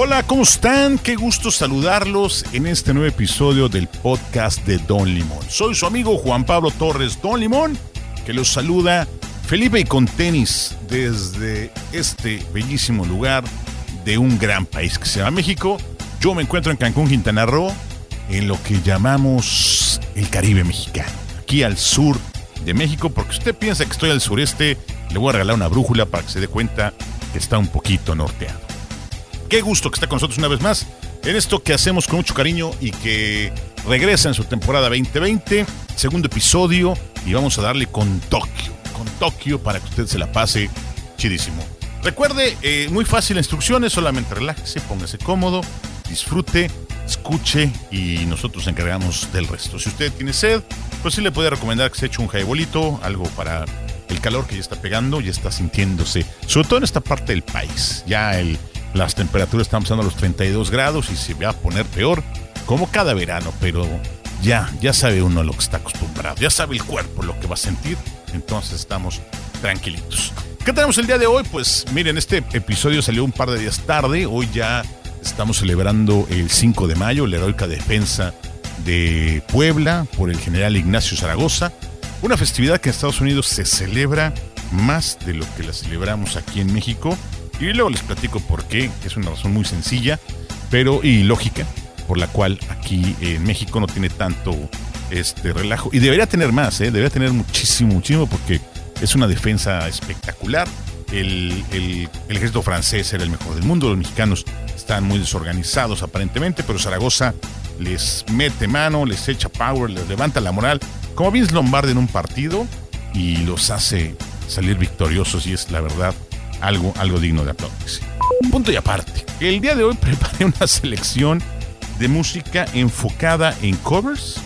Hola, ¿cómo están? Qué gusto saludarlos en este nuevo episodio del podcast de Don Limón. Soy su amigo Juan Pablo Torres Don Limón, que los saluda Felipe y con tenis desde este bellísimo lugar de un gran país que se llama México. Yo me encuentro en Cancún, Quintana Roo, en lo que llamamos el Caribe mexicano, aquí al sur de México, porque usted piensa que estoy al sureste, le voy a regalar una brújula para que se dé cuenta que está un poquito norteado. Qué gusto que está con nosotros una vez más en esto que hacemos con mucho cariño y que regresa en su temporada 2020, segundo episodio, y vamos a darle con Tokio, con Tokio para que usted se la pase chidísimo. Recuerde, eh, muy fácil la instrucciones, solamente relájese, póngase cómodo, disfrute, escuche y nosotros nos encargamos del resto. Si usted tiene sed, pues sí le puede recomendar que se eche un jaibolito, algo para el calor que ya está pegando, ya está sintiéndose, sobre todo en esta parte del país. Ya el, las temperaturas están pasando a los 32 grados y se va a poner peor, como cada verano, pero ya, ya sabe uno lo que está acostumbrado, ya sabe el cuerpo lo que va a sentir, entonces estamos tranquilitos. ¿Qué tenemos el día de hoy? Pues miren, este episodio salió un par de días tarde, hoy ya estamos celebrando el 5 de mayo, la heroica defensa de Puebla por el general Ignacio Zaragoza, una festividad que en Estados Unidos se celebra más de lo que la celebramos aquí en México. Y luego les platico por qué. Es una razón muy sencilla, pero y lógica, por la cual aquí en México no tiene tanto este relajo. Y debería tener más, ¿eh? debería tener muchísimo, muchísimo, porque es una defensa espectacular. El, el- el ejército francés era el mejor del mundo, los mexicanos están muy desorganizados aparentemente, pero Zaragoza les mete mano, les echa power, les levanta la moral, como Vince Lombardi en un partido y los hace salir victoriosos y es la verdad algo, algo digno de aplaudirse. Punto y aparte, el día de hoy preparé una selección de música enfocada en covers,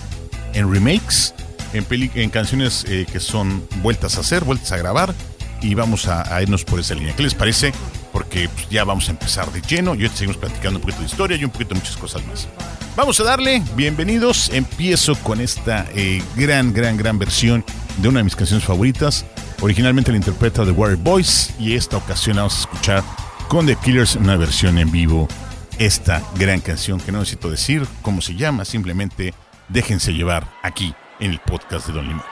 en remakes, en, peli- en canciones eh, que son vueltas a hacer, vueltas a grabar y vamos a, a irnos por esa línea. ¿Qué les parece? Porque pues, ya vamos a empezar de lleno y hoy seguimos platicando un poquito de historia y un poquito de muchas cosas más. Vamos a darle, bienvenidos. Empiezo con esta eh, gran, gran, gran versión de una de mis canciones favoritas. Originalmente la interpreta The Warrior Boys y esta ocasión vamos a escuchar con The Killers una versión en vivo. Esta gran canción que no necesito decir cómo se llama, simplemente déjense llevar aquí en el podcast de Don Limón.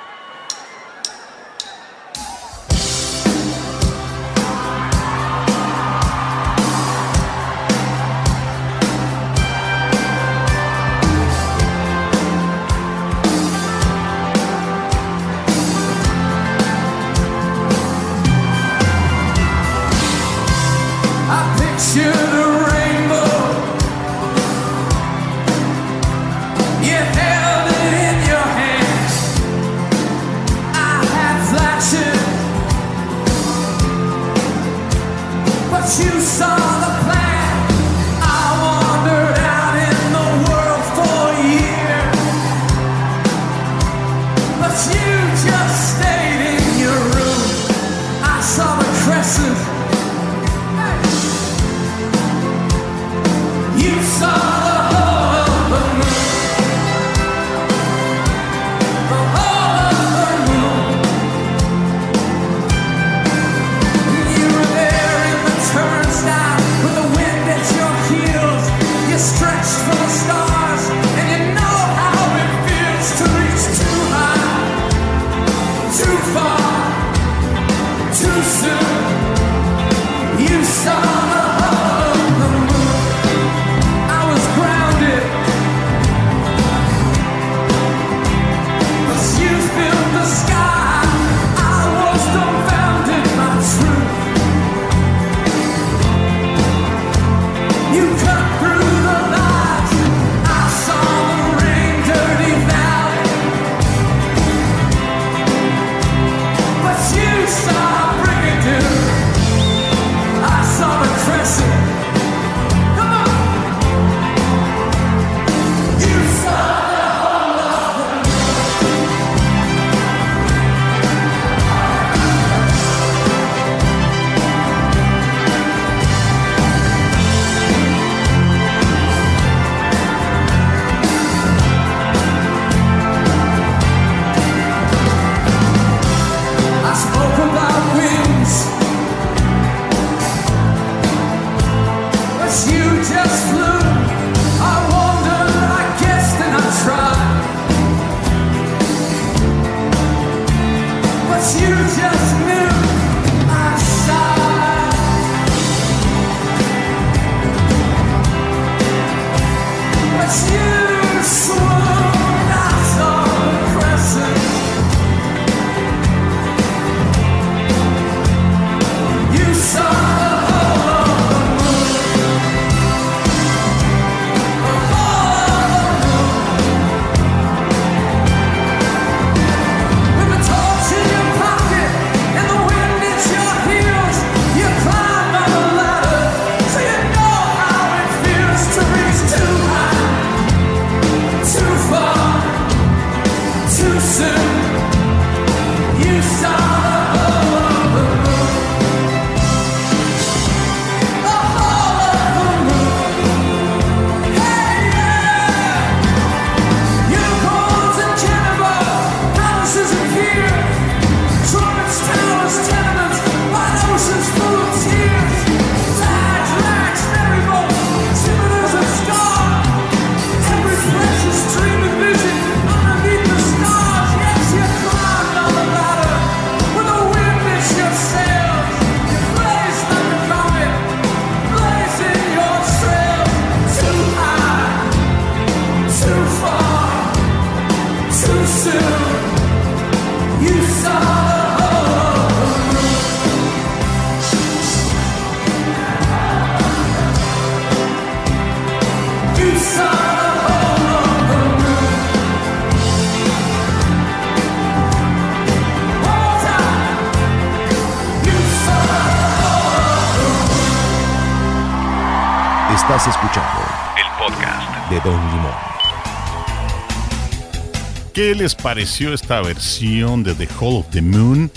Les pareció esta versión de The Hall of the Moon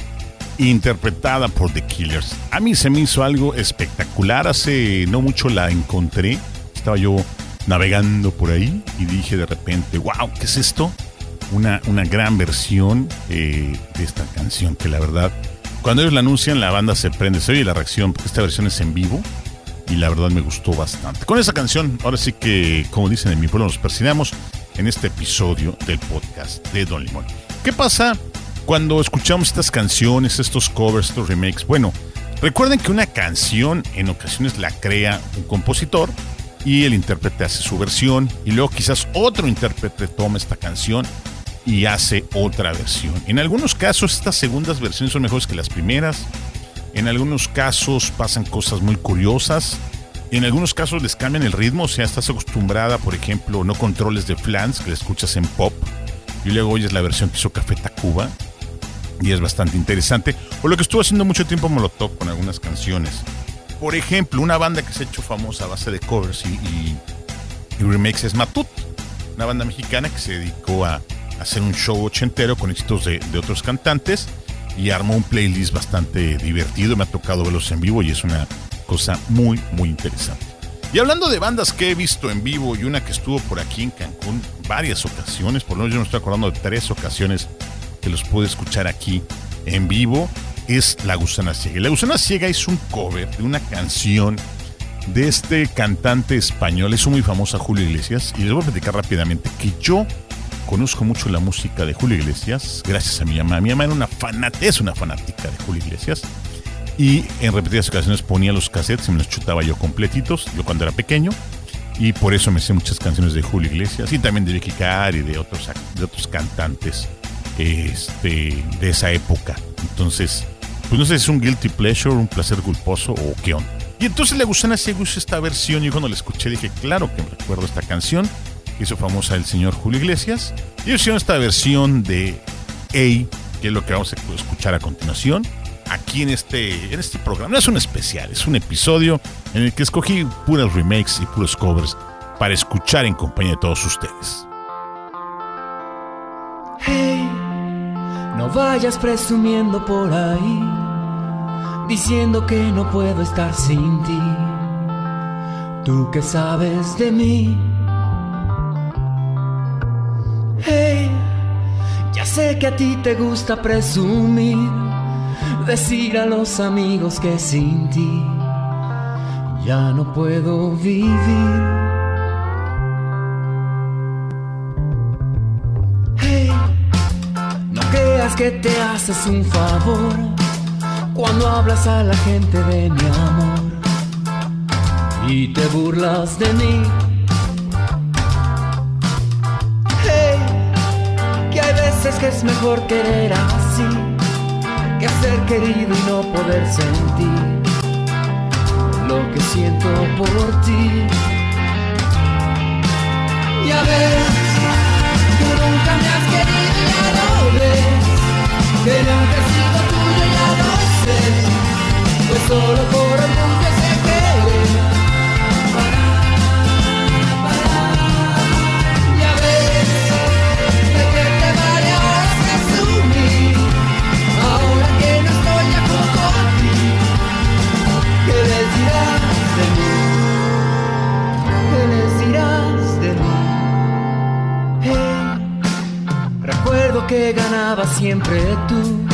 interpretada por The Killers? A mí se me hizo algo espectacular. Hace no mucho la encontré. Estaba yo navegando por ahí y dije de repente, wow, ¿qué es esto? Una, una gran versión eh, de esta canción que la verdad, cuando ellos la anuncian, la banda se prende. Se oye la reacción porque esta versión es en vivo y la verdad me gustó bastante. Con esa canción, ahora sí que, como dicen en mi pueblo, nos persinamos en este episodio del podcast de Don Limón. ¿Qué pasa cuando escuchamos estas canciones, estos covers, estos remakes? Bueno, recuerden que una canción en ocasiones la crea un compositor y el intérprete hace su versión y luego quizás otro intérprete toma esta canción y hace otra versión. En algunos casos estas segundas versiones son mejores que las primeras. En algunos casos pasan cosas muy curiosas. En algunos casos les cambian el ritmo, o sea, estás acostumbrada, por ejemplo, no controles de flans que la escuchas en pop y luego oyes la versión que hizo Café Tacuba y es bastante interesante. O lo que estuvo haciendo mucho tiempo Molotov con algunas canciones. Por ejemplo, una banda que se ha hecho famosa a base de covers y remakes es Matut, una banda mexicana que se dedicó a hacer un show ochentero con éxitos de, de otros cantantes y armó un playlist bastante divertido. Me ha tocado verlos en vivo y es una cosa muy, muy interesante. Y hablando de bandas que he visto en vivo y una que estuvo por aquí en Cancún varias ocasiones, por lo menos yo me estoy acordando de tres ocasiones que los pude escuchar aquí en vivo, es La Gusana Ciega. La Gusana Ciega es un cover de una canción de este cantante español, es muy famosa Julio Iglesias, y les voy a platicar rápidamente que yo conozco mucho la música de Julio Iglesias, gracias a mi mamá. Mi mamá era una fanática, es una fanática de Julio Iglesias, y en repetidas ocasiones ponía los cassettes y me los chutaba yo completitos, yo cuando era pequeño, y por eso me sé muchas canciones de Julio Iglesias, y también de Vicky Carr y de otros, otros cantantes este, de esa época. Entonces, pues no sé si es un guilty pleasure, un placer culposo o qué onda. Y entonces le gustan a Segus esta versión y cuando la escuché dije, claro que me recuerdo esta canción, que hizo famosa el señor Julio Iglesias. Y hicieron esta versión de A, que es lo que vamos a escuchar a continuación, aquí en este, en este programa. No es un especial, es un episodio en el que escogí puras remakes y puros covers para escuchar en compañía de todos ustedes. Hey, no vayas presumiendo por ahí, diciendo que no puedo estar sin ti. Tú que sabes de mí. Hey, ya sé que a ti te gusta presumir, decir a los amigos que sin ti ya no puedo vivir. Hey, no creas que te haces un favor cuando hablas a la gente de mi amor y te burlas de mí. Hey, que hay veces que es mejor querer así que ser querido y no poder sentir lo que siento por ti. Ya ves, tú nunca me has querido, ya lo ves. Que nunca he sido tuyo, ya lo sé. Pues solo por orgullo sé siempre tú,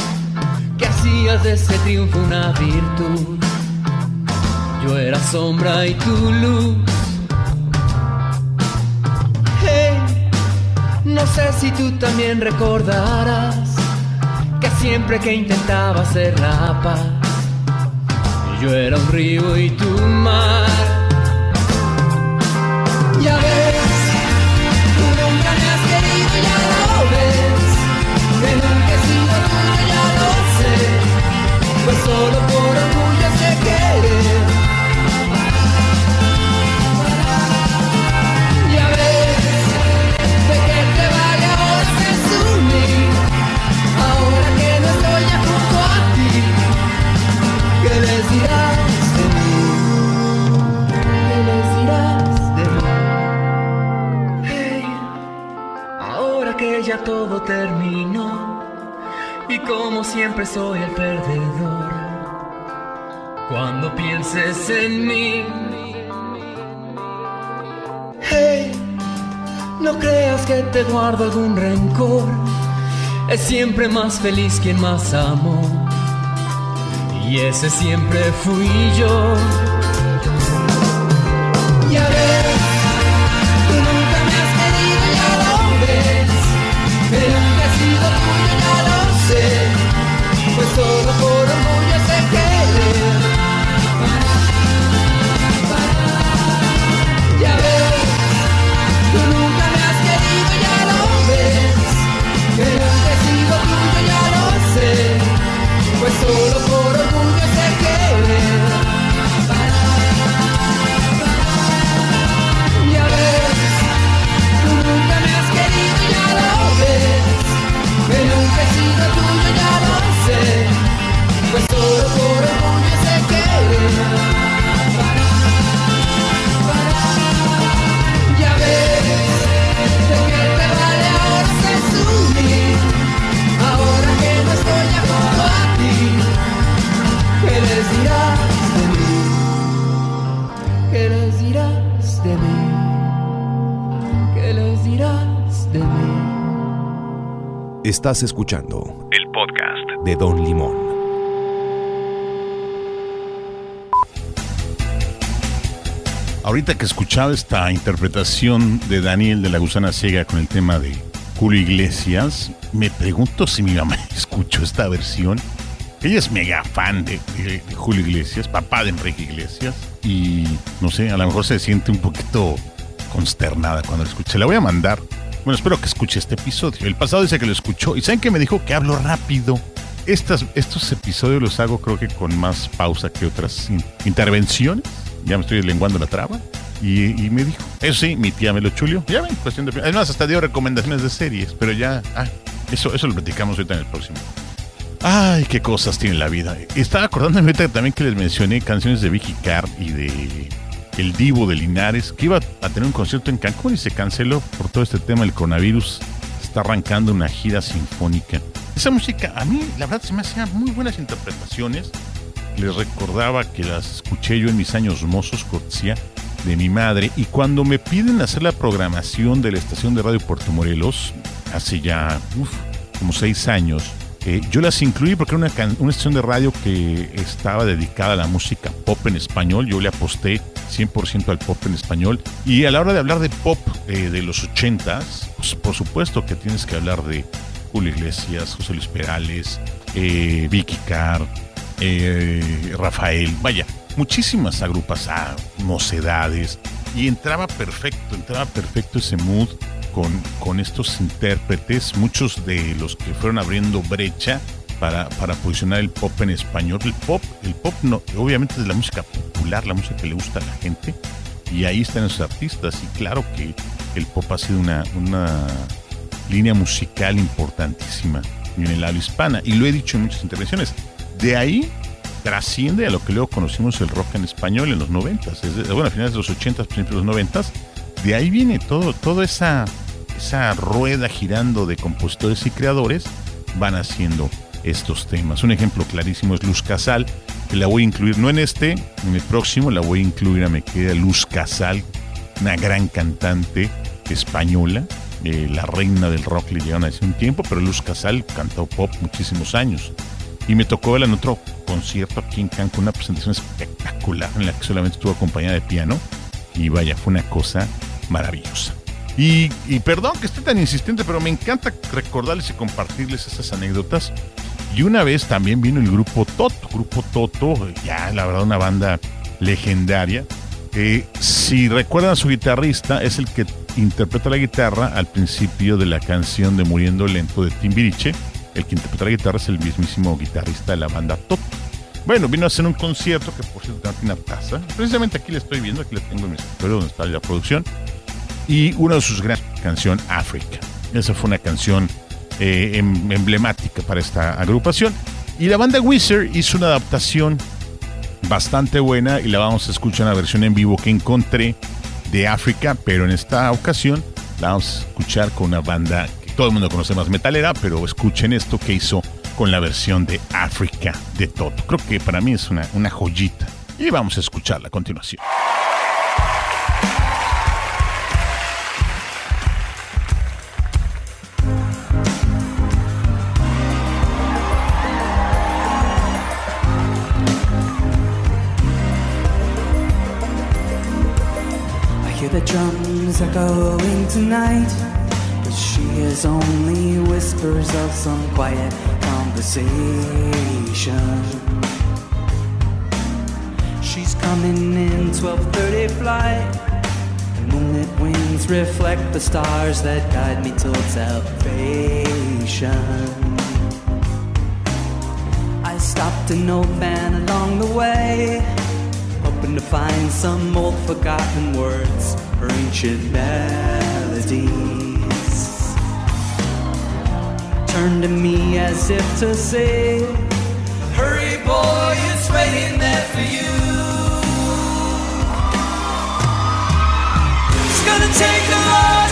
que hacías de ese triunfo una virtud. Yo era sombra y tu luz. Hey, no sé si tú también recordarás que siempre que intentaba hacer la paz yo era un río y tu mar. Ves, tú solo por orgullo sé querer. Ya ves, de que te vale ahora presumir. Ahora que no estoy ya junto a ti. ¿Qué les dirás de mí? ¿Qué les dirás de mí? Hey, ahora que ya todo terminó y como siempre soy el perdedor, cuando pienses en mí, hey, no creas que te guardo algún rencor, es siempre más feliz quien más amó. Y ese siempre fui yo. Estás escuchando El podcast. de Don Limón. Ahorita que escuchaba esta interpretación de Daniel de la Gusana Ciega con el tema de Julio Iglesias, me pregunto si mi mamá escuchó esta versión. Ella es mega fan de, de- de Julio Iglesias, papá de Enrique Iglesias, y no sé, a lo mejor se siente un poquito consternada cuando lo escuche. La voy a mandar. Bueno, espero que escuche este episodio. El pasado dice que lo escuchó y ¿saben que me dijo que hablo rápido? Estas, estos episodios los hago creo que con más pausa que otras in- intervenciones. Ya me estoy lenguando la traba. Y, y me dijo, eso sí, mi tía me lo chulió. Ya ven, cuestión de... Además, hasta dio recomendaciones de series, pero ya... Ah, eso, eso lo platicamos ahorita en el próximo. Ay, qué cosas tiene la vida. Estaba acordándome ahorita también que les mencioné canciones de Vicky Carr y de El Divo de Linares, que iba a tener un concierto en Cancún y se canceló por todo este tema del coronavirus. Está arrancando una gira sinfónica. Esa música, a mí, la verdad, se me hacían muy buenas interpretaciones. Les recordaba que las escuché yo en mis años mozos, cortesía de mi madre. Y cuando me piden hacer la programación de la estación de radio Puerto Morelos, hace ya uf, como seis años, Eh, yo las incluí porque era una, una estación de radio que estaba dedicada a la música pop en español. Yo le aposté 100% al pop en español. Y a la hora de hablar de pop eh, de los 80s, pues, por supuesto que tienes que hablar de Julio Iglesias, José Luis Perales, eh, Vicky Carr, eh, Rafael, vaya, muchísimas agrupas, ah, mocedades. Y entraba perfecto, entraba perfecto ese mood con, con estos intérpretes, muchos de los que fueron abriendo brecha para, para posicionar el pop en español. El pop, el pop no, obviamente es la música popular, la música que le gusta a la gente, y ahí están los artistas. Y claro que el pop ha sido una, una línea musical importantísima en el habla hispana, y lo he dicho en muchas intervenciones. De ahí trasciende a lo que luego conocimos el rock en español en los noventas, es de- bueno, a finales de los ochentas, principios de los noventas, de ahí viene todo, toda esa, esa rueda girando de compositores y creadores van haciendo estos temas. Un ejemplo clarísimo es Luz Casal, que la voy a incluir, no en este, en el próximo, la voy a incluir a me queda Luz Casal, una gran cantante española, eh, la reina del rock le llegaron hace un tiempo, pero Luz Casal cantó pop muchísimos años. Y me tocó verla en otro concierto aquí en Cancún, una presentación espectacular en la que solamente estuvo acompañada de piano. Y vaya, fue una cosa maravillosa. Y, y perdón que esté tan insistente, pero me encanta recordarles y compartirles esas anécdotas. Y una vez también vino el grupo Toto, grupo Toto, ya la verdad una banda legendaria. Si recuerdan a su guitarrista, es el que interpreta la guitarra al principio de la canción de Muriendo Lento de Timbiriche. El que interpreta la guitarra es el mismísimo guitarrista de la banda Toto. Bueno, vino a hacer un concierto que por cierto tiene una taza. Precisamente aquí la estoy viendo, aquí la tengo en mi escritorio donde está la producción. Y una de sus grandes canción África. Esa fue una canción eh, em- emblemática para esta agrupación. Y la banda Wizard hizo una adaptación bastante buena y la vamos a escuchar en la versión en vivo que encontré de África, pero en esta ocasión la vamos a escuchar con una banda que todo el mundo conoce más metalera, pero escuchen esto que hizo con la versión de África de Toto. Creo que para mí es una, una joyita. Y vamos a escucharla a continuación. Drums echoing tonight, but she hears only whispers of some quiet conversation. She's coming in 12:30 flight. The moonlit wings reflect the stars that guide me towards salvation. I stopped an old man along the way to find some old forgotten words or ancient melodies. Turn to me as if to say, Hurry, boy, it's waiting there for you. It's gonna take a lot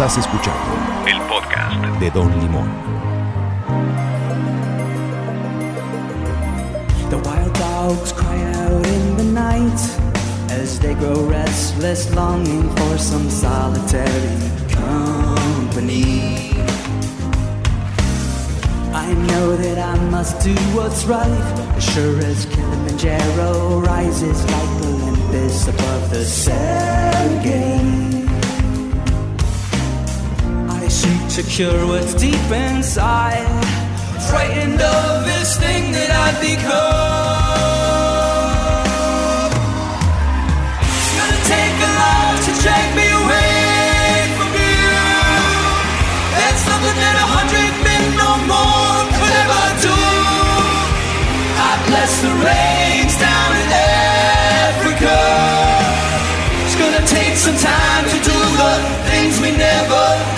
Estás escuchando El podcast. de Don Limón. The wild dogs cry out in the night as they grow restless, longing for some solitary company. I know that I must do what's right, as sure as Kilimanjaro rises like Olympus above the Serengeti. To what's deep inside, frightened of this thing that I've become. It's gonna take a lot to take me away from you. A hundred no more do. I bless the rains down in Africa. It's gonna take some time to do the things we never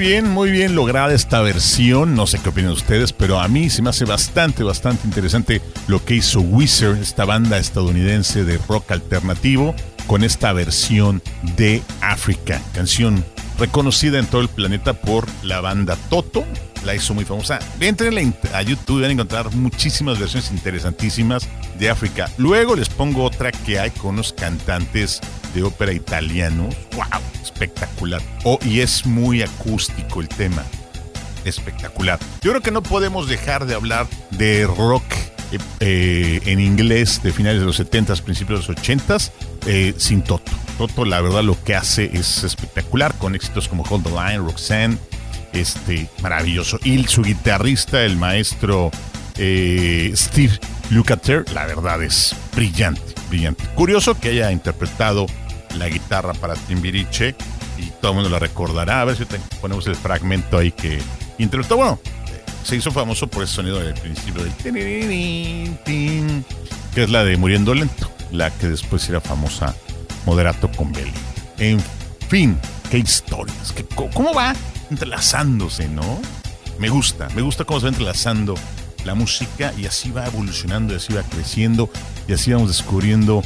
bien, muy bien lograda esta versión. No sé qué opinan ustedes, pero a mí se me hace bastante, bastante interesante lo que hizo Wizard, esta banda estadounidense de rock alternativo, con esta versión de África. Canción reconocida en todo el planeta por la banda Toto. La hizo muy famosa. Entren a YouTube y van a encontrar muchísimas versiones interesantísimas de África. Luego les pongo otra que hay con unos cantantes de ópera italianos. ¡Wow! Espectacular. Oh, y es muy acústico el tema. Espectacular. Yo creo que no podemos dejar de hablar de rock eh, eh, en inglés de finales de los 70s, principios de los 80s, eh, sin Toto. Toto, la verdad, lo que hace es espectacular, con éxitos como Hold the Line, Roxanne, este, maravilloso. Y su guitarrista, el maestro eh, Steve Lukather, la verdad es brillante, brillante. Curioso que haya interpretado la guitarra para Timbiriche y todo el mundo la recordará. A ver si ponemos el fragmento ahí que interpretó. Bueno, eh, se hizo famoso por ese sonido del principio del tin, que es la de Muriendo Lento, la que después era famosa Moderato con Belly. En fin, qué historias, cómo va entrelazándose, ¿no? Me gusta, me gusta cómo se va entrelazando la música y así va evolucionando, y así va creciendo y así vamos descubriendo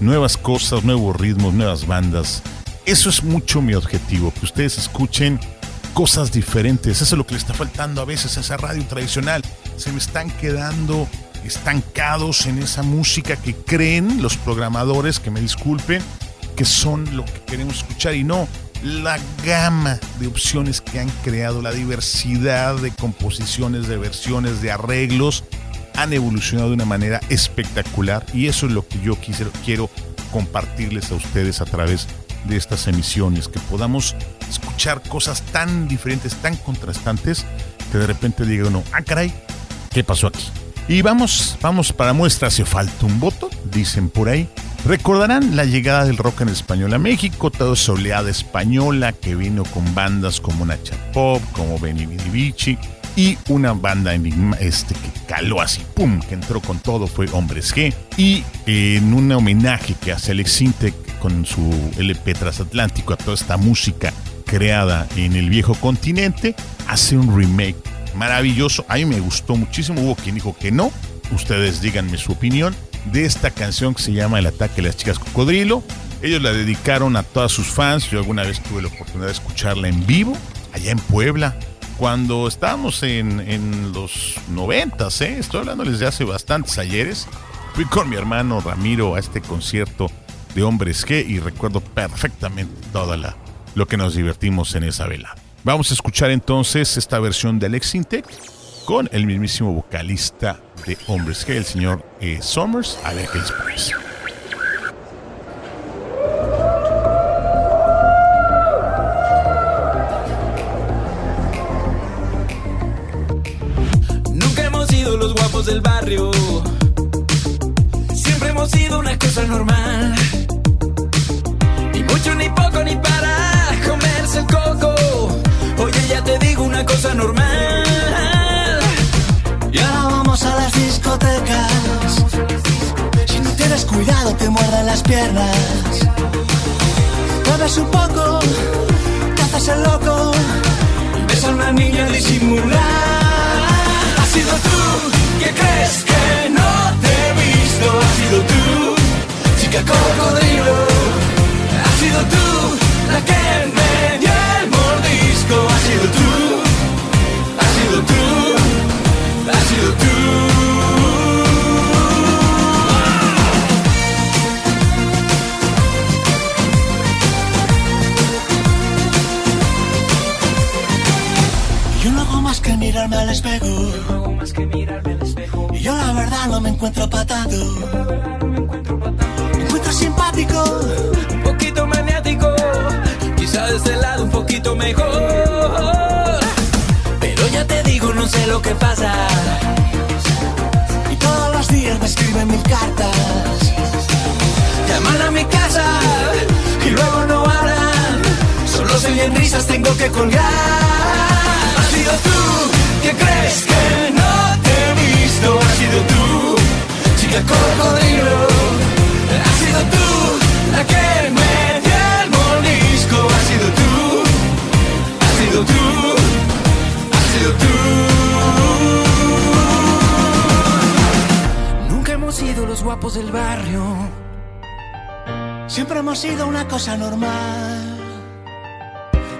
nuevas cosas, nuevos ritmos, nuevas bandas. Eso es mucho mi objetivo, que ustedes escuchen cosas diferentes. Eso es lo que le está faltando a veces a esa radio tradicional. Se me están quedando estancados en esa música que creen los programadores, que me disculpen, que son lo que queremos escuchar y no la gama de opciones que han creado, la diversidad de composiciones, de versiones, de arreglos, han evolucionado de una manera espectacular y eso es lo que yo quisiera, quiero compartirles a ustedes a través de estas emisiones, que podamos escuchar cosas tan diferentes, tan contrastantes, que de repente diga uno, ah caray, ¿qué pasó aquí? Y vamos, vamos para muestra, hace falta un voto, dicen por ahí. Recordarán la llegada del rock en español a México, toda esa oleada española que vino con bandas como Nacha Pop, como Benny Bichi, y una banda enigma, este, que caló así, pum, que entró con todo, fue Hombres G. Y en un homenaje que hace Alex Sintek con su LP transatlántico a toda esta música creada en el viejo continente, hace un remake maravilloso. A mí me gustó muchísimo. Hubo quien dijo que no. Ustedes díganme su opinión de esta canción que se llama El ataque de las chicas cocodrilo. Ellos la dedicaron a todas sus fans. Yo alguna vez tuve la oportunidad de escucharla en vivo, allá en Puebla, cuando estábamos en, en los noventas, ¿eh? Estoy hablándoles de hace bastantes ayeres. Fui con mi hermano Ramiro a este concierto de Hombres G y recuerdo perfectamente toda la lo que nos divertimos en esa vela. Vamos a escuchar entonces esta versión de Alex Intec con el mismísimo vocalista de Hombres G, el señor eh, Summers. A ver qué les parece. Un poco, te haces el loco. Ves a una niña disimular. Has sido tú que crees que no te he visto. Has sido tú, chica cocodrilo. Has sido tú la que que mirarme al espejo. Y yo la verdad no me encuentro patado. Me encuentro simpático. Un poquito maniático, quizá de este lado un poquito mejor. Pero ya te digo, no sé lo que pasa. Y todos los días me escriben mil cartas. Llaman a mi casa y luego no hablan. Solo se oyen risas, tengo que colgar. Has sido tú que crees que no te he visto. Has sido tú, chica cocodrilo. Has sido tú la que me dio el morisco. Has sido tú, has sido tú, has sido tú. Nunca hemos sido los guapos del barrio. Siempre hemos sido una cosa normal.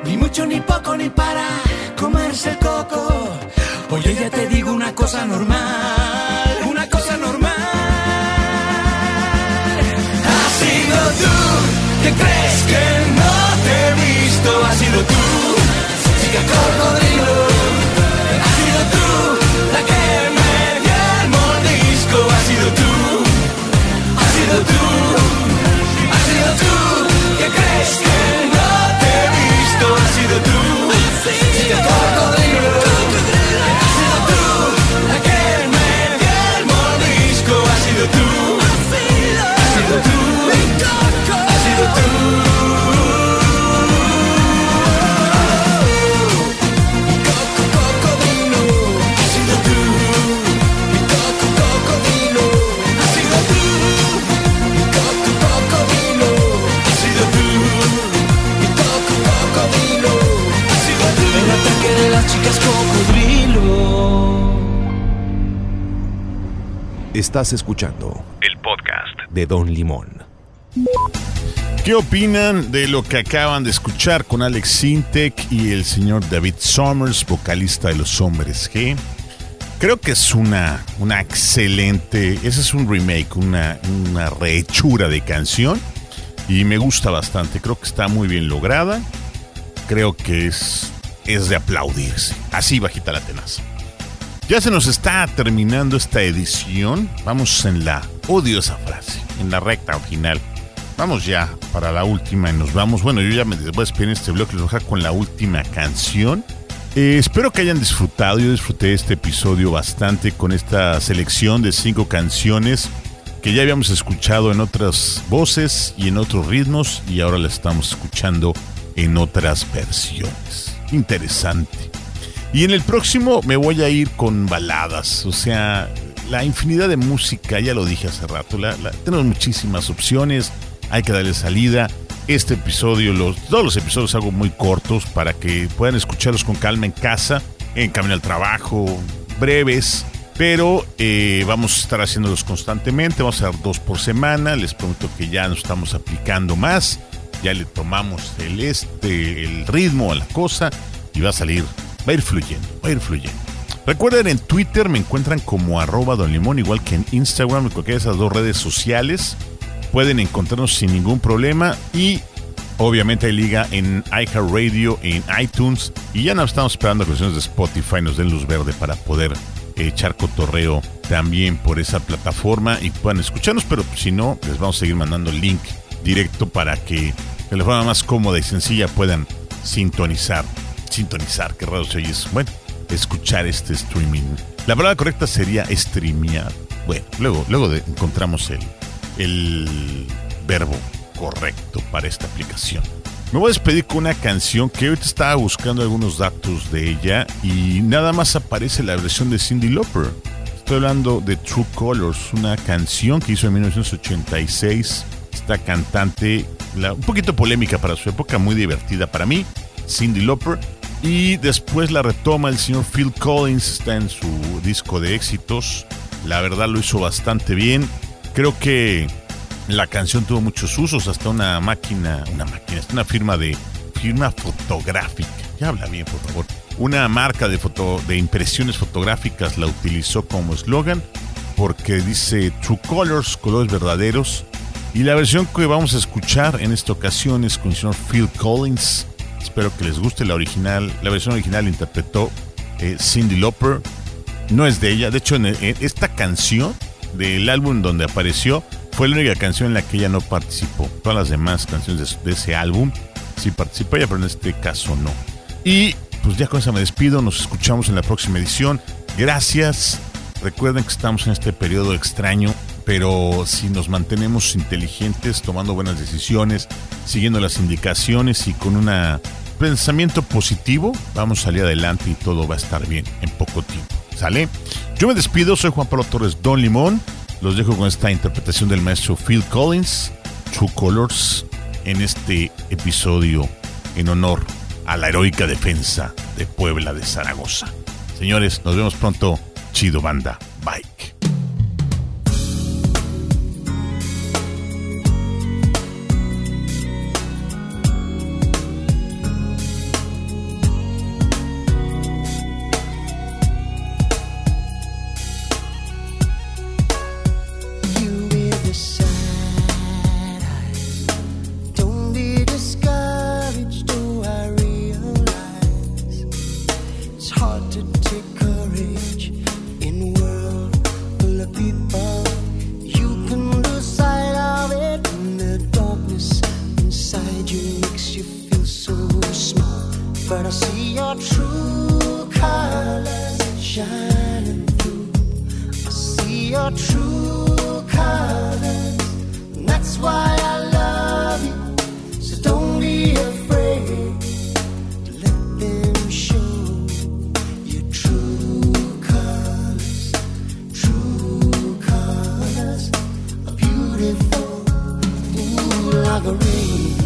Ni mucho, ni poco, ni para comerse el coco. Oye, ya te digo una cosa normal, una cosa normal. Has sido tú que crees que no te he visto. Has sido tú, Estás escuchando el podcast de Don Limón. ¿Qué opinan de lo que acaban de escuchar con Alex Sintek y el señor David Summers, vocalista de Los Hombres G? Creo que es una, una excelente, ese es un remake, una, una rehechura de canción y me gusta bastante, creo que está muy bien lograda, creo que es, es de aplaudirse, así bajita la tenaza. Ya se nos está terminando esta edición, vamos en la odiosa frase, en la recta final. Vamos ya para la última y nos vamos. Bueno, yo ya me voy a este bloque, con la última canción. Eh, espero que hayan disfrutado. Yo disfruté este episodio bastante con esta selección de cinco canciones que ya habíamos escuchado en otras voces y en otros ritmos y ahora la estamos escuchando en otras versiones. Interesante. Y en el próximo me voy a ir con baladas, o sea, la infinidad de música, ya lo dije hace rato, la- tenemos muchísimas opciones, hay que darle salida. Este episodio, los, todos los episodios hago muy cortos para que puedan escucharlos con calma en casa, en camino al trabajo, breves, pero eh, vamos a estar haciéndolos constantemente, vamos a hacer dos por semana, les prometo que ya nos estamos aplicando más, ya le tomamos el este, el ritmo a la cosa y va a salir, va a ir fluyendo, va a ir fluyendo. Recuerden, en Twitter me encuentran como arroba Don Limón, igual que en Instagram, en cualquiera de esas dos redes sociales. Pueden encontrarnos sin ningún problema y obviamente hay liga en iHeartRadio, en iTunes y ya nos estamos esperando que versiones de Spotify nos den luz verde para poder echar cotorreo también por esa plataforma y puedan escucharnos, pero si no, les vamos a seguir mandando el link directo para que de la forma más cómoda y sencilla puedan sintonizar. Sintonizar, qué raro se oye eso. Bueno, escuchar este streaming. La palabra correcta sería streamear. Bueno, luego, luego de- encontramos el, el verbo correcto para esta aplicación. Me voy a despedir con una canción que ahorita estaba buscando algunos datos de ella y nada más aparece la versión de Cindy Lauper. Estoy hablando de True Colors, una canción que hizo en 1986. Esta cantante, la- un poquito polémica para su época, muy divertida para mí, Cindy Lauper. Y después la retoma el señor Phil Collins, está en su disco de éxitos. La verdad lo hizo bastante bien. Creo que la canción tuvo muchos usos, hasta una máquina, una máquina, una firma de firma fotográfica. Ya habla bien, por favor. Una marca de foto de impresiones fotográficas la utilizó como eslogan porque dice True Colors, colores verdaderos. Y la versión que vamos a escuchar en esta ocasión es con el señor Phil Collins. Espero que les guste la original. La versión original interpretó eh, Cindy Lauper. No es de ella. De hecho, en esta canción del álbum donde apareció fue la única canción en la que ella no participó. Todas las demás canciones de, de ese álbum sí participó ella, pero en este caso no. Y pues ya con eso me despido. Nos escuchamos en la próxima edición. Gracias. Recuerden que estamos en este periodo extraño, pero si nos mantenemos inteligentes, tomando buenas decisiones, siguiendo las indicaciones y con un pensamiento positivo, vamos a salir adelante y todo va a estar bien en poco tiempo. ¿Sale? Yo me despido, soy Juan Pablo Torres Don Limón. Los dejo con esta interpretación del maestro Phil Collins, True Colors, en este episodio en honor a la heroica defensa de Puebla de Zaragoza. Señores, nos vemos pronto. Chido banda. Bye. Marguerite.